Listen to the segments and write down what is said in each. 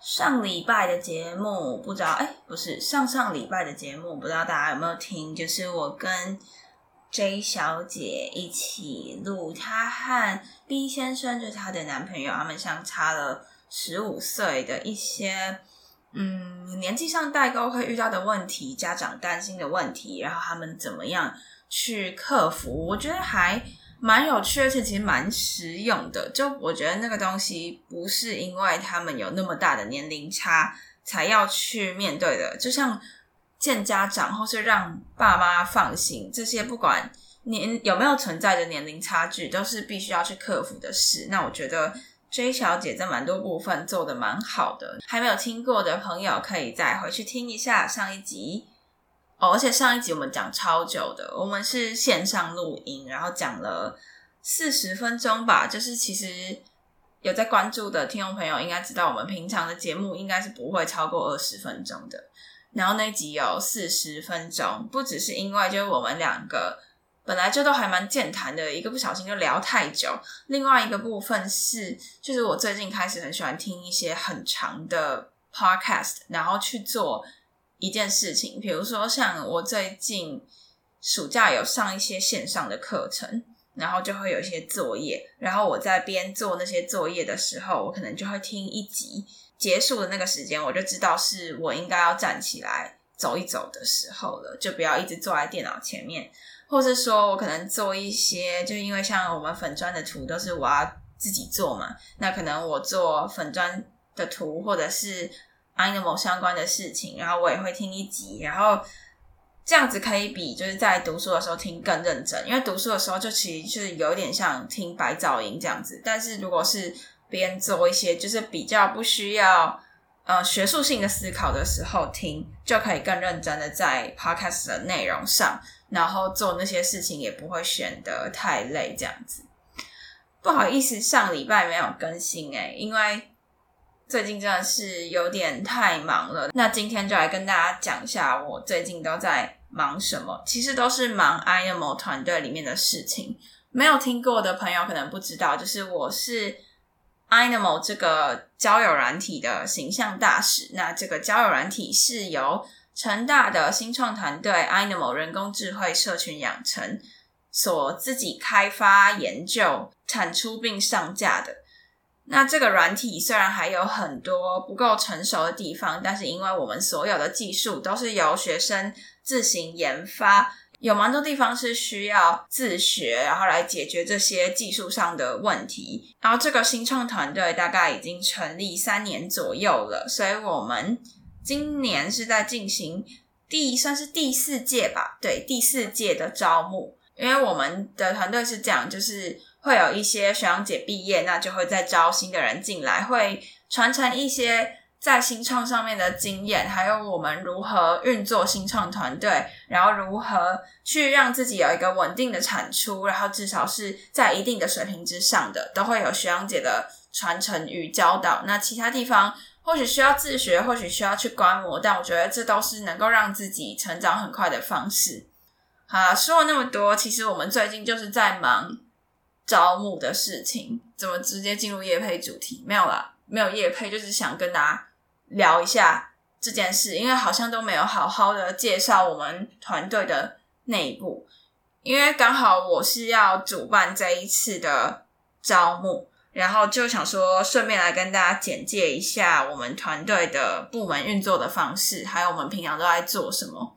上礼拜的节目不知道，哎，不是上上礼拜的节目，不知道大家有没有听？就是我跟 J 小姐一起录，她和 B 先生就是她的男朋友，他们相差了十五岁的一些。嗯，年纪上代沟会遇到的问题，家长担心的问题，然后他们怎么样去克服？我觉得还蛮有趣，而且其实蛮实用的。就我觉得那个东西不是因为他们有那么大的年龄差才要去面对的，就像见家长或是让爸妈放心，这些不管年有没有存在的年龄差距，都是必须要去克服的事。那我觉得。J 小姐在蛮多部分做得蛮好的，还没有听过的朋友可以再回去听一下上一集哦。而且上一集我们讲超久的，我们是线上录音，然后讲了四十分钟吧。就是其实有在关注的听众朋友应该知道，我们平常的节目应该是不会超过二十分钟的。然后那一集有四十分钟，不只是因为就是我们两个。本来就都还蛮健谈的，一个不小心就聊太久。另外一个部分是，就是我最近开始很喜欢听一些很长的 podcast，然后去做一件事情。比如说，像我最近暑假有上一些线上的课程，然后就会有一些作业。然后我在边做那些作业的时候，我可能就会听一集，结束的那个时间，我就知道是我应该要站起来走一走的时候了，就不要一直坐在电脑前面。或是说我可能做一些，就因为像我们粉砖的图都是我要自己做嘛，那可能我做粉砖的图或者是 Animal 相关的事情，然后我也会听一集，然后这样子可以比就是在读书的时候听更认真，因为读书的时候就其实是有点像听白噪音这样子，但是如果是边做一些就是比较不需要呃学术性的思考的时候听，就可以更认真的在 Podcast 的内容上。然后做那些事情也不会显得太累，这样子。不好意思，上礼拜没有更新诶，因为最近真的是有点太忙了。那今天就来跟大家讲一下我最近都在忙什么。其实都是忙 INMO 团队里面的事情。没有听过的朋友可能不知道，就是我是 INMO 这个交友软体的形象大使。那这个交友软体是由成大的新创团队 INMO 人工智慧社群养成所自己开发、研究、产出并上架的。那这个软体虽然还有很多不够成熟的地方，但是因为我们所有的技术都是由学生自行研发，有蛮多地方是需要自学，然后来解决这些技术上的问题。然后这个新创团队大概已经成立三年左右了，所以我们。今年是在进行第算是第四届吧，对，第四届的招募。因为我们的团队是这样，就是会有一些学长姐毕业，那就会再招新的人进来，会传承一些在新创上面的经验，还有我们如何运作新创团队，然后如何去让自己有一个稳定的产出，然后至少是在一定的水平之上的，都会有学长姐的传承与教导。那其他地方。或许需要自学，或许需要去观摩，但我觉得这都是能够让自己成长很快的方式。好，说了那么多，其实我们最近就是在忙招募的事情。怎么直接进入业配主题？没有啦，没有业配，就是想跟大家聊一下这件事，因为好像都没有好好的介绍我们团队的内部，因为刚好我是要主办这一次的招募。然后就想说，顺便来跟大家简介一下我们团队的部门运作的方式，还有我们平常都在做什么。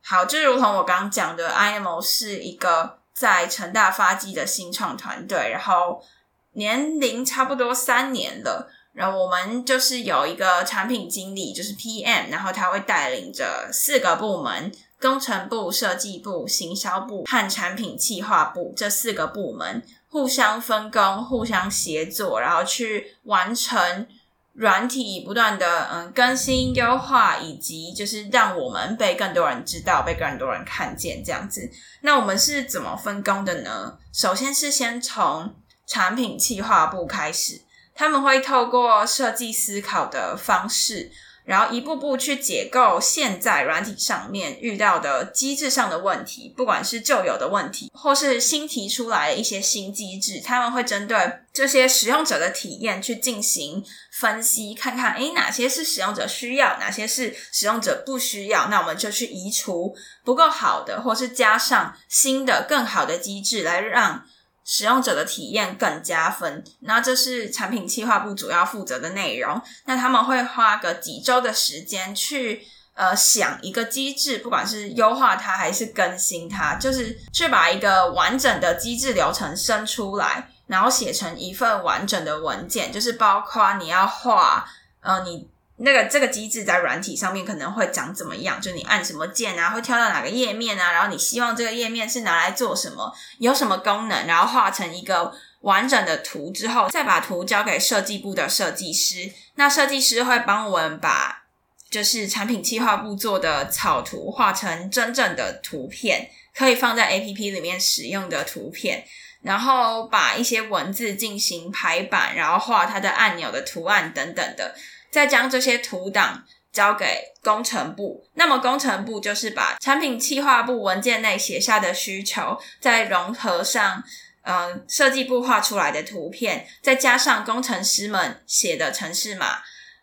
好，就如同我刚刚讲的，IMO 是一个在成大发迹的新创团队，然后年龄差不多三年了。然后我们就是有一个产品经理，就是 PM，然后他会带领着四个部门：工程部、设计部、行销部和产品企划部这四个部门。互相分工，互相协作，然后去完成软体不断的嗯更新优化，以及就是让我们被更多人知道，被更多人看见这样子。那我们是怎么分工的呢？首先是先从产品企划部开始，他们会透过设计思考的方式。然后一步步去解构现在软体上面遇到的机制上的问题，不管是旧有的问题，或是新提出来的一些新机制，他们会针对这些使用者的体验去进行分析，看看诶哪些是使用者需要，哪些是使用者不需要，那我们就去移除不够好的，或是加上新的更好的机制来让。使用者的体验更加分，那这是产品企划部主要负责的内容。那他们会花个几周的时间去呃想一个机制，不管是优化它还是更新它，就是去把一个完整的机制流程生出来，然后写成一份完整的文件，就是包括你要画呃你。那个这个机制在软体上面可能会长怎么样？就你按什么键啊，会跳到哪个页面啊？然后你希望这个页面是拿来做什么？有什么功能？然后画成一个完整的图之后，再把图交给设计部的设计师。那设计师会帮我们把就是产品计划部做的草图画成真正的图片，可以放在 APP 里面使用的图片。然后把一些文字进行排版，然后画它的按钮的图案等等的。再将这些图档交给工程部，那么工程部就是把产品企划部文件内写下的需求，再融合上，呃，设计部画出来的图片，再加上工程师们写的程式码，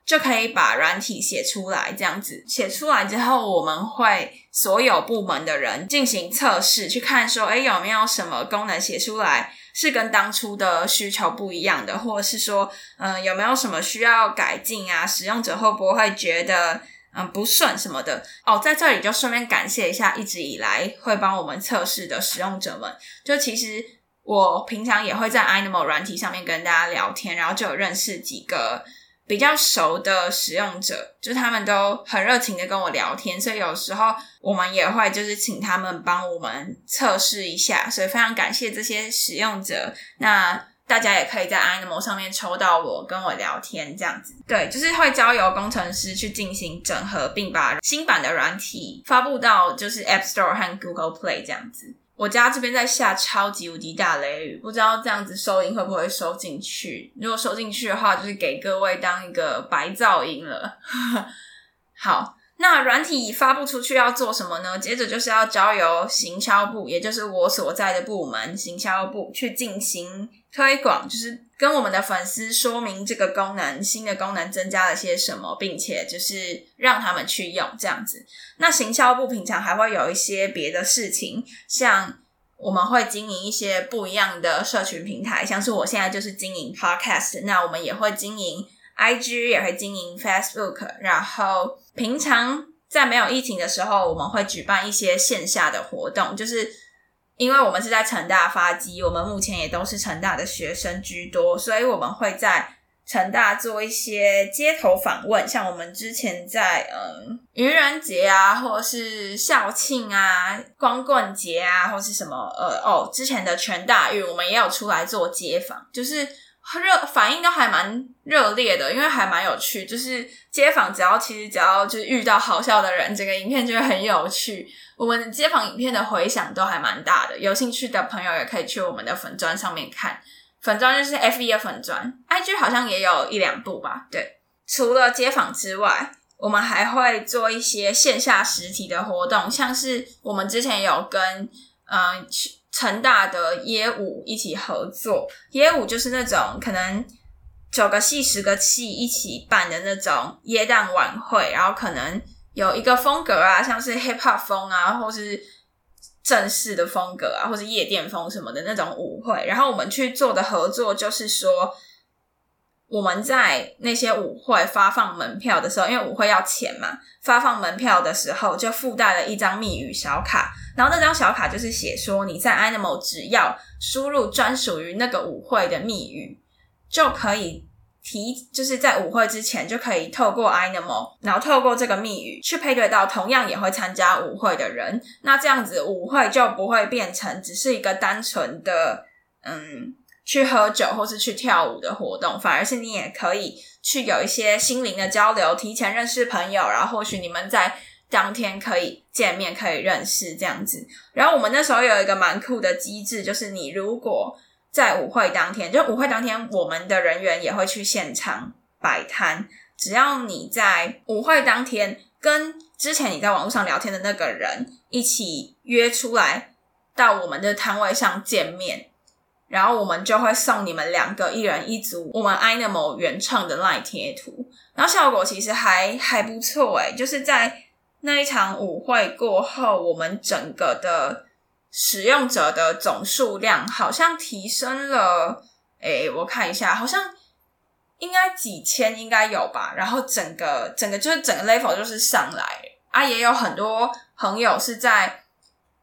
就可以把软体写出来。这样子写出来之后，我们会所有部门的人进行测试，去看说，诶，有没有什么功能写出来。是跟当初的需求不一样的，或者是说，嗯、有没有什么需要改进啊？使用者会不会觉得，嗯，不顺什么的？哦，在这里就顺便感谢一下一直以来会帮我们测试的使用者们。就其实我平常也会在 Animal 软体上面跟大家聊天，然后就有认识几个。比较熟的使用者，就他们都很热情的跟我聊天，所以有时候我们也会就是请他们帮我们测试一下，所以非常感谢这些使用者。那大家也可以在 Animal 上面抽到我跟我聊天这样子，对，就是会交由工程师去进行整合，并把新版的软体发布到就是 App Store 和 Google Play 这样子。我家这边在下超级无敌大雷雨，不知道这样子收音会不会收进去。如果收进去的话，就是给各位当一个白噪音了。好，那软体发布出去要做什么呢？接着就是要交由行销部，也就是我所在的部门行销部去进行推广，就是跟我们的粉丝说明这个功能，新的功能增加了些什么，并且就是让他们去用这样子。那行销部平常还会有一些别的事情，像我们会经营一些不一样的社群平台，像是我现在就是经营 Podcast，那我们也会经营 IG，也会经营 Facebook。然后平常在没有疫情的时候，我们会举办一些线下的活动，就是因为我们是在成大发机，我们目前也都是成大的学生居多，所以我们会在。成大做一些街头访问，像我们之前在嗯愚人节啊，或是校庆啊、光棍节啊，或是什么呃哦，之前的全大运，我们也有出来做街访，就是热反应都还蛮热烈的，因为还蛮有趣。就是街访只要其实只要就是遇到好笑的人，这个影片就会很有趣。我们街访影片的回响都还蛮大的，有兴趣的朋友也可以去我们的粉砖上面看。粉砖就是 FB 的粉砖，IG 好像也有一两部吧。对，除了街访之外，我们还会做一些线下实体的活动，像是我们之前有跟嗯成大的耶舞一起合作，耶舞就是那种可能九个系、十个系一起办的那种耶诞晚会，然后可能有一个风格啊，像是 Hip Hop 风啊，或是。正式的风格啊，或是夜店风什么的那种舞会，然后我们去做的合作就是说，我们在那些舞会发放门票的时候，因为舞会要钱嘛，发放门票的时候就附带了一张密语小卡，然后那张小卡就是写说你在 Animal 只要输入专属于那个舞会的密语就可以。提就是在舞会之前就可以透过 Animal，然后透过这个密语去配对到同样也会参加舞会的人，那这样子舞会就不会变成只是一个单纯的嗯去喝酒或是去跳舞的活动，反而是你也可以去有一些心灵的交流，提前认识朋友，然后或许你们在当天可以见面，可以认识这样子。然后我们那时候有一个蛮酷的机制，就是你如果在舞会当天，就舞会当天，我们的人员也会去现场摆摊。只要你在舞会当天跟之前你在网络上聊天的那个人一起约出来到我们的摊位上见面，然后我们就会送你们两个一人一组我们 Animal 原创的 LINE 贴图，然后效果其实还还不错诶，就是在那一场舞会过后，我们整个的使用者的总数量好像提升了，诶，我看一下，好像。应该几千应该有吧，然后整个整个就是整个 level 就是上来啊，也有很多朋友是在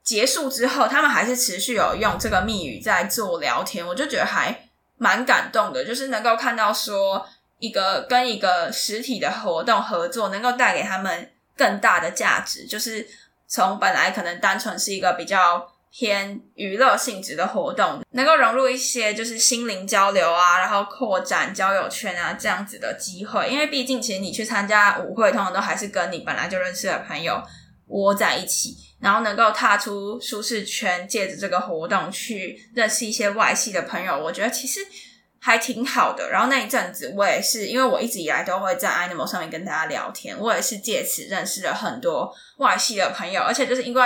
结束之后，他们还是持续有用这个密语在做聊天，我就觉得还蛮感动的，就是能够看到说一个跟一个实体的活动合作，能够带给他们更大的价值，就是从本来可能单纯是一个比较。偏娱乐性质的活动，能够融入一些就是心灵交流啊，然后扩展交友圈啊这样子的机会。因为毕竟，其实你去参加舞会，通常都还是跟你本来就认识的朋友窝在一起，然后能够踏出舒适圈，借着这个活动去认识一些外系的朋友，我觉得其实还挺好的。然后那一阵子，我也是因为我一直以来都会在 Animal 上面跟大家聊天，我也是借此认识了很多外系的朋友，而且就是因为。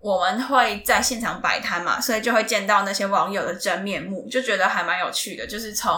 我们会在现场摆摊嘛，所以就会见到那些网友的真面目，就觉得还蛮有趣的。就是从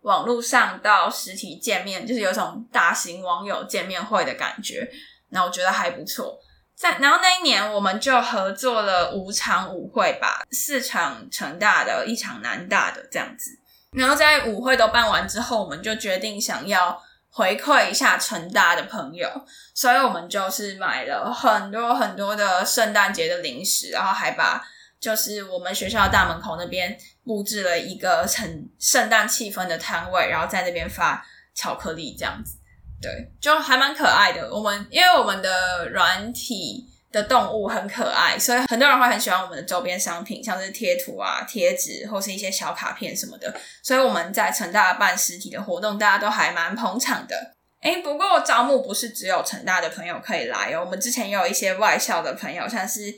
网络上到实体见面，就是有种大型网友见面会的感觉。那我觉得还不错。在然后那一年，我们就合作了五场舞会吧，四场成大的，一场南大的这样子。然后在舞会都办完之后，我们就决定想要。回馈一下成大的朋友，所以我们就是买了很多很多的圣诞节的零食，然后还把就是我们学校大门口那边布置了一个很圣诞气氛的摊位，然后在那边发巧克力这样子，对，就还蛮可爱的。我们因为我们的软体。的动物很可爱，所以很多人会很喜欢我们的周边商品，像是贴图啊、贴纸或是一些小卡片什么的。所以我们在成大办实体的活动，大家都还蛮捧场的。诶，不过招募不是只有成大的朋友可以来哦，我们之前也有一些外校的朋友，像是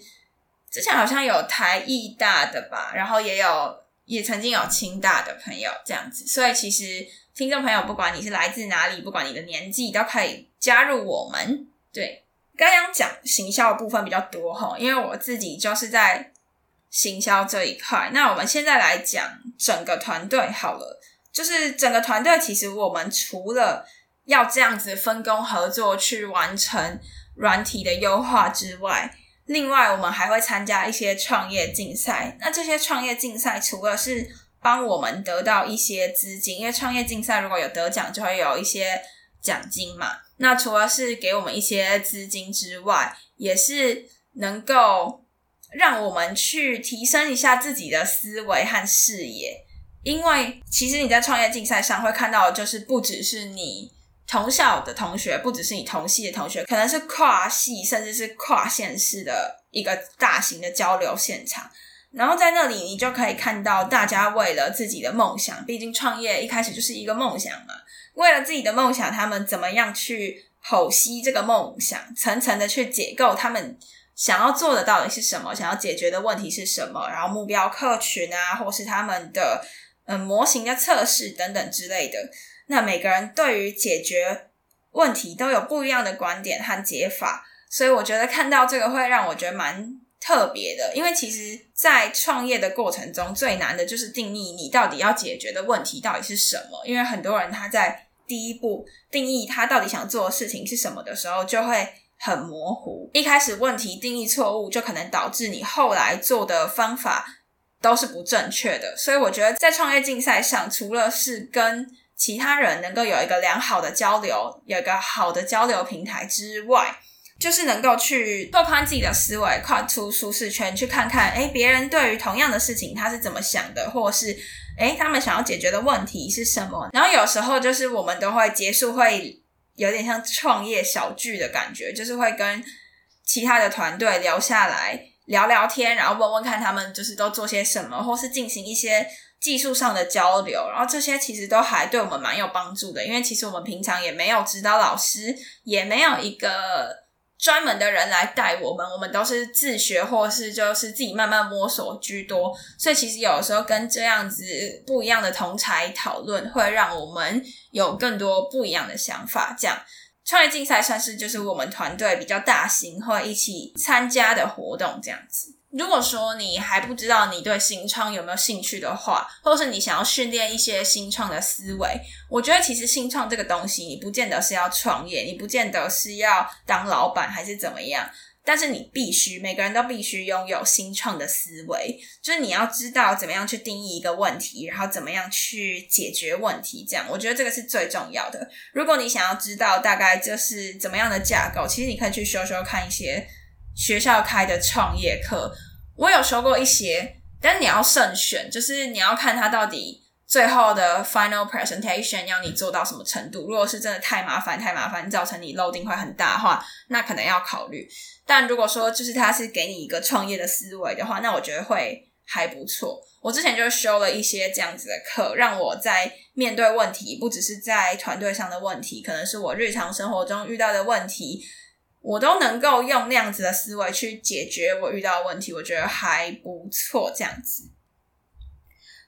之前好像有台艺大的吧，然后也有也曾经有清大的朋友这样子。所以其实听众朋友，不管你是来自哪里，不管你的年纪，都可以加入我们。对。刚刚讲行销的部分比较多齁，因为我自己就是在行销这一块。那我们现在来讲整个团队好了，就是整个团队其实我们除了要这样子分工合作去完成软体的优化之外，另外我们还会参加一些创业竞赛。那这些创业竞赛除了是帮我们得到一些资金，因为创业竞赛如果有得奖，就会有一些奖金嘛。那除了是给我们一些资金之外，也是能够让我们去提升一下自己的思维和视野。因为其实你在创业竞赛上会看到，就是不只是你同校的同学，不只是你同系的同学，可能是跨系甚至是跨县市的一个大型的交流现场。然后在那里，你就可以看到大家为了自己的梦想，毕竟创业一开始就是一个梦想嘛。为了自己的梦想，他们怎么样去剖析这个梦想，层层的去解构他们想要做的到底是什么，想要解决的问题是什么，然后目标客群啊，或是他们的嗯模型的测试等等之类的。那每个人对于解决问题都有不一样的观点和解法，所以我觉得看到这个会让我觉得蛮特别的，因为其实，在创业的过程中，最难的就是定义你到底要解决的问题到底是什么。因为很多人他在第一步定义他到底想做的事情是什么的时候，就会很模糊。一开始问题定义错误，就可能导致你后来做的方法都是不正确的。所以，我觉得在创业竞赛上，除了是跟其他人能够有一个良好的交流，有一个好的交流平台之外，就是能够去拓宽自己的思维，跨出舒适圈，去看看，诶，别人对于同样的事情他是怎么想的，或是，诶，他们想要解决的问题是什么？然后有时候就是我们都会结束会有点像创业小聚的感觉，就是会跟其他的团队留下来聊聊天，然后问问看他们就是都做些什么，或是进行一些技术上的交流，然后这些其实都还对我们蛮有帮助的，因为其实我们平常也没有指导老师，也没有一个专门的人来带我们，我们都是自学或是就是自己慢慢摸索居多，所以其实有时候跟这样子不一样的同才讨论，会让我们有更多不一样的想法。这样创业竞赛算是就是我们团队比较大型会一起参加的活动，这样子。如果说你还不知道你对新创有没有兴趣的话，或者是你想要训练一些新创的思维，我觉得其实新创这个东西，你不见得是要创业，你不见得是要当老板还是怎么样，但是你必须每个人都必须拥有新创的思维，就是你要知道怎么样去定义一个问题，然后怎么样去解决问题，这样我觉得这个是最重要的。如果你想要知道大概就是怎么样的架构，其实你可以去修修看一些。学校开的创业课，我有修过一些，但你要慎选，就是你要看他到底最后的 final presentation 要你做到什么程度。如果是真的太麻烦、太麻烦，造成你 loadin 会很大的话，那可能要考虑。但如果说就是他是给你一个创业的思维的话，那我觉得会还不错。我之前就修了一些这样子的课，让我在面对问题，不只是在团队上的问题，可能是我日常生活中遇到的问题。我都能够用那样子的思维去解决我遇到的问题，我觉得还不错。这样子，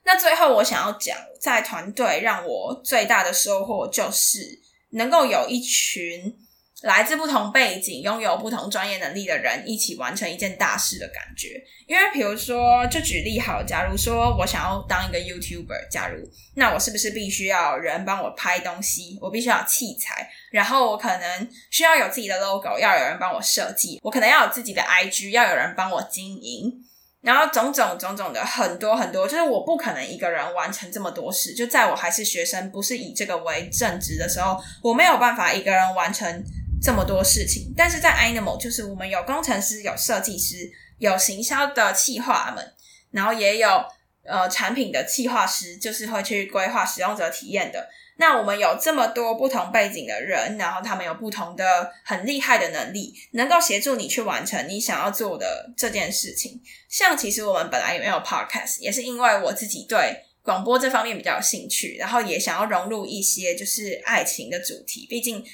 那最后我想要讲，在团队让我最大的收获就是能够有一群。来自不同背景、拥有不同专业能力的人一起完成一件大事的感觉。因为，比如说，就举例好，假如说我想要当一个 YouTuber，假如那我是不是必须要有人帮我拍东西？我必须要有器材，然后我可能需要有自己的 logo，要有人帮我设计。我可能要有自己的 IG，要有人帮我经营。然后种种种种的很多很多，就是我不可能一个人完成这么多事。就在我还是学生，不是以这个为正职的时候，我没有办法一个人完成。这么多事情，但是在 Animal 就是我们有工程师、有设计师、有行销的企划们，然后也有呃产品的企划师，就是会去规划使用者体验的。那我们有这么多不同背景的人，然后他们有不同的很厉害的能力，能够协助你去完成你想要做的这件事情。像其实我们本来也没有 Podcast，也是因为我自己对广播这方面比较有兴趣，然后也想要融入一些就是爱情的主题，毕竟。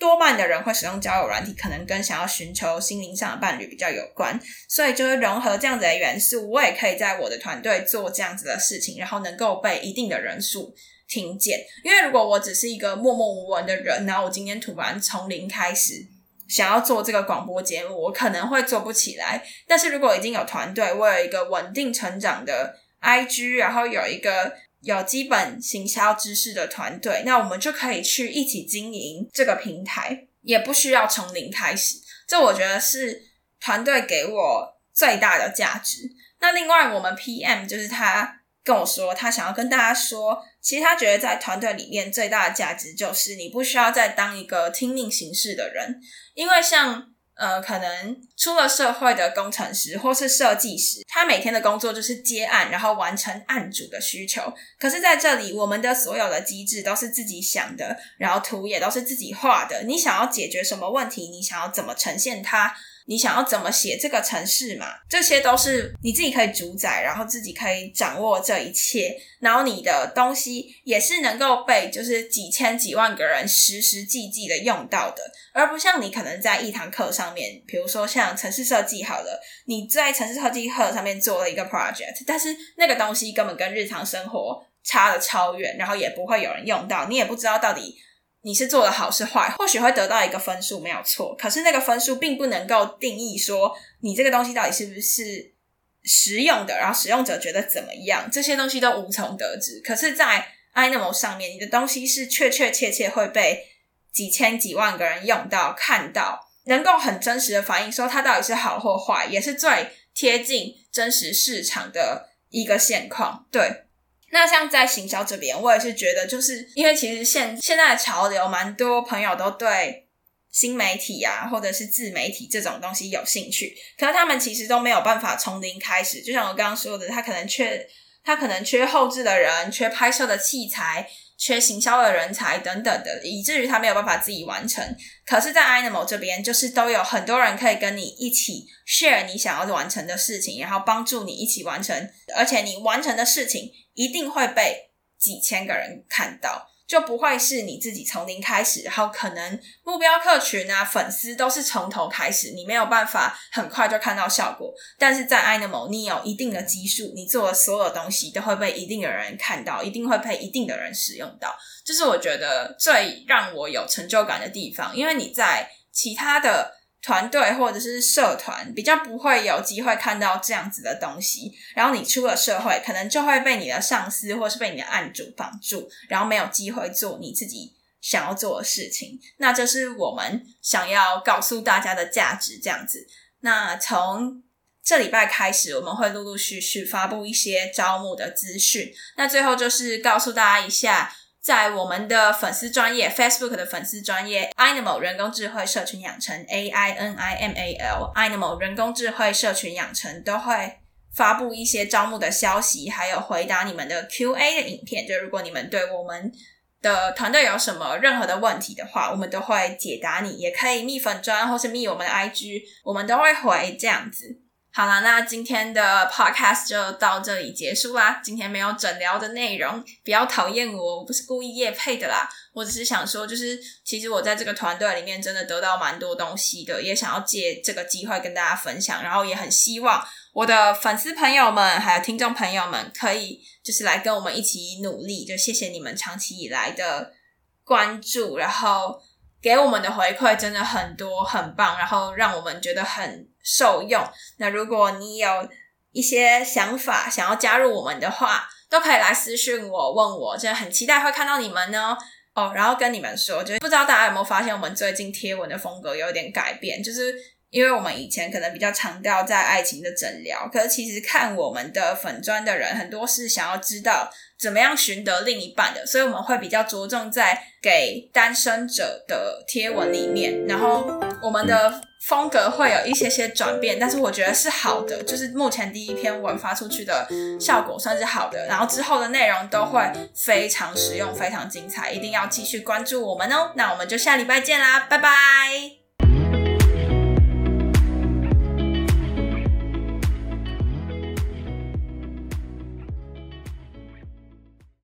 多半的人会使用交友软体，可能跟想要寻求心灵上的伴侣比较有关，所以就是融合这样子的元素，我也可以在我的团队做这样子的事情，然后能够被一定的人数听见。因为如果我只是一个默默无闻的人，然后我今天突然从零开始想要做这个广播节目，我可能会做不起来。但是如果已经有团队，我有一个稳定成长的 IG，然后有一个。有基本行销知识的团队，那我们就可以去一起经营这个平台，也不需要从零开始。这我觉得是团队给我最大的价值。那另外，我们 PM 就是他跟我说，他想要跟大家说，其实他觉得在团队里面最大的价值就是你不需要再当一个听命行事的人，因为像。呃，可能出了社会的工程师或是设计师，他每天的工作就是接案，然后完成案主的需求。可是在这里，我们的所有的机制都是自己想的，然后图也都是自己画的。你想要解决什么问题？你想要怎么呈现它？你想要怎么写这个城市嘛？这些都是你自己可以主宰，然后自己可以掌握这一切。然后你的东西也是能够被就是几千几万个人实实际际的用到的，而不像你可能在一堂课上面，比如说像城市设计好了，你在城市设计课上面做了一个 project，但是那个东西根本跟日常生活差得超远，然后也不会有人用到，你也不知道到底。你是做的好是坏，或许会得到一个分数，没有错。可是那个分数并不能够定义说你这个东西到底是不是实用的，然后使用者觉得怎么样，这些东西都无从得知。可是，在 iNomo 上面，你的东西是确确切切会被几千几万个人用到、看到，能够很真实的反映说它到底是好或坏，也是最贴近真实市场的一个现况。对。那像在行销这边，我也是觉得，就是因为其实现现在的潮流，蛮多朋友都对新媒体啊，或者是自媒体这种东西有兴趣，可是他们其实都没有办法从零开始。就像我刚刚说的，他可能缺他可能缺后置的人，缺拍摄的器材，缺行销的人才等等的，以至于他没有办法自己完成。可是，在 Ainamo 这边，就是都有很多人可以跟你一起 share 你想要完成的事情，然后帮助你一起完成，而且你完成的事情一定会被几千个人看到。就不会是你自己从零开始，然后可能目标客群啊、粉丝都是从头开始，你没有办法很快就看到效果。但是在 Ainamo，你有一定的基数，你做的所有东西都会被一定的人看到，一定会被一定的人使用到。这是我觉得最让我有成就感的地方，因为你在其他的。团队或者是社团比较不会有机会看到这样子的东西，然后你出了社会，可能就会被你的上司或是被你的案主绑住，然后没有机会做你自己想要做的事情。那这是我们想要告诉大家的价值，这样子。那从这礼拜开始，我们会陆陆续续发布一些招募的资讯。那最后就是告诉大家一下。在我们的粉丝专业 Facebook 的粉丝专业 Ainamo 人工智慧社群养成 A I N I M A L Ainamo 人工智慧社群养成都会发布一些招募的消息，还有回答你们的 Q A 的影片。就如果你们对我们的团队有什么任何的问题的话，我们都会解答你。也可以密粉专或是密我们的 I G，我们都会回这样子。好啦，那今天的 podcast 就到这里结束啦。今天没有诊疗的内容，不要讨厌我，我不是故意夜配的啦。我只是想说，就是其实我在这个团队里面真的得到蛮多东西的，也想要借这个机会跟大家分享。然后也很希望我的粉丝朋友们还有听众朋友们可以就是来跟我们一起努力。就谢谢你们长期以来的关注，然后给我们的回馈真的很多，很棒，然后让我们觉得很。受用。那如果你有一些想法想要加入我们的话，都可以来私信我问我，真的很期待会看到你们呢。哦，然后跟你们说，就是不知道大家有没有发现，我们最近贴文的风格有点改变，就是因为我们以前可能比较强调在爱情的诊疗，可是其实看我们的粉专的人很多是想要知道怎么样寻得另一半的，所以我们会比较着重在给单身者的贴文里面，然后我们的。风格会有一些些转变，但是我觉得是好的，就是目前第一篇文发出去的效果算是好的，然后之后的内容都会非常实用、非常精彩，一定要继续关注我们哦。那我们就下礼拜见啦，拜拜。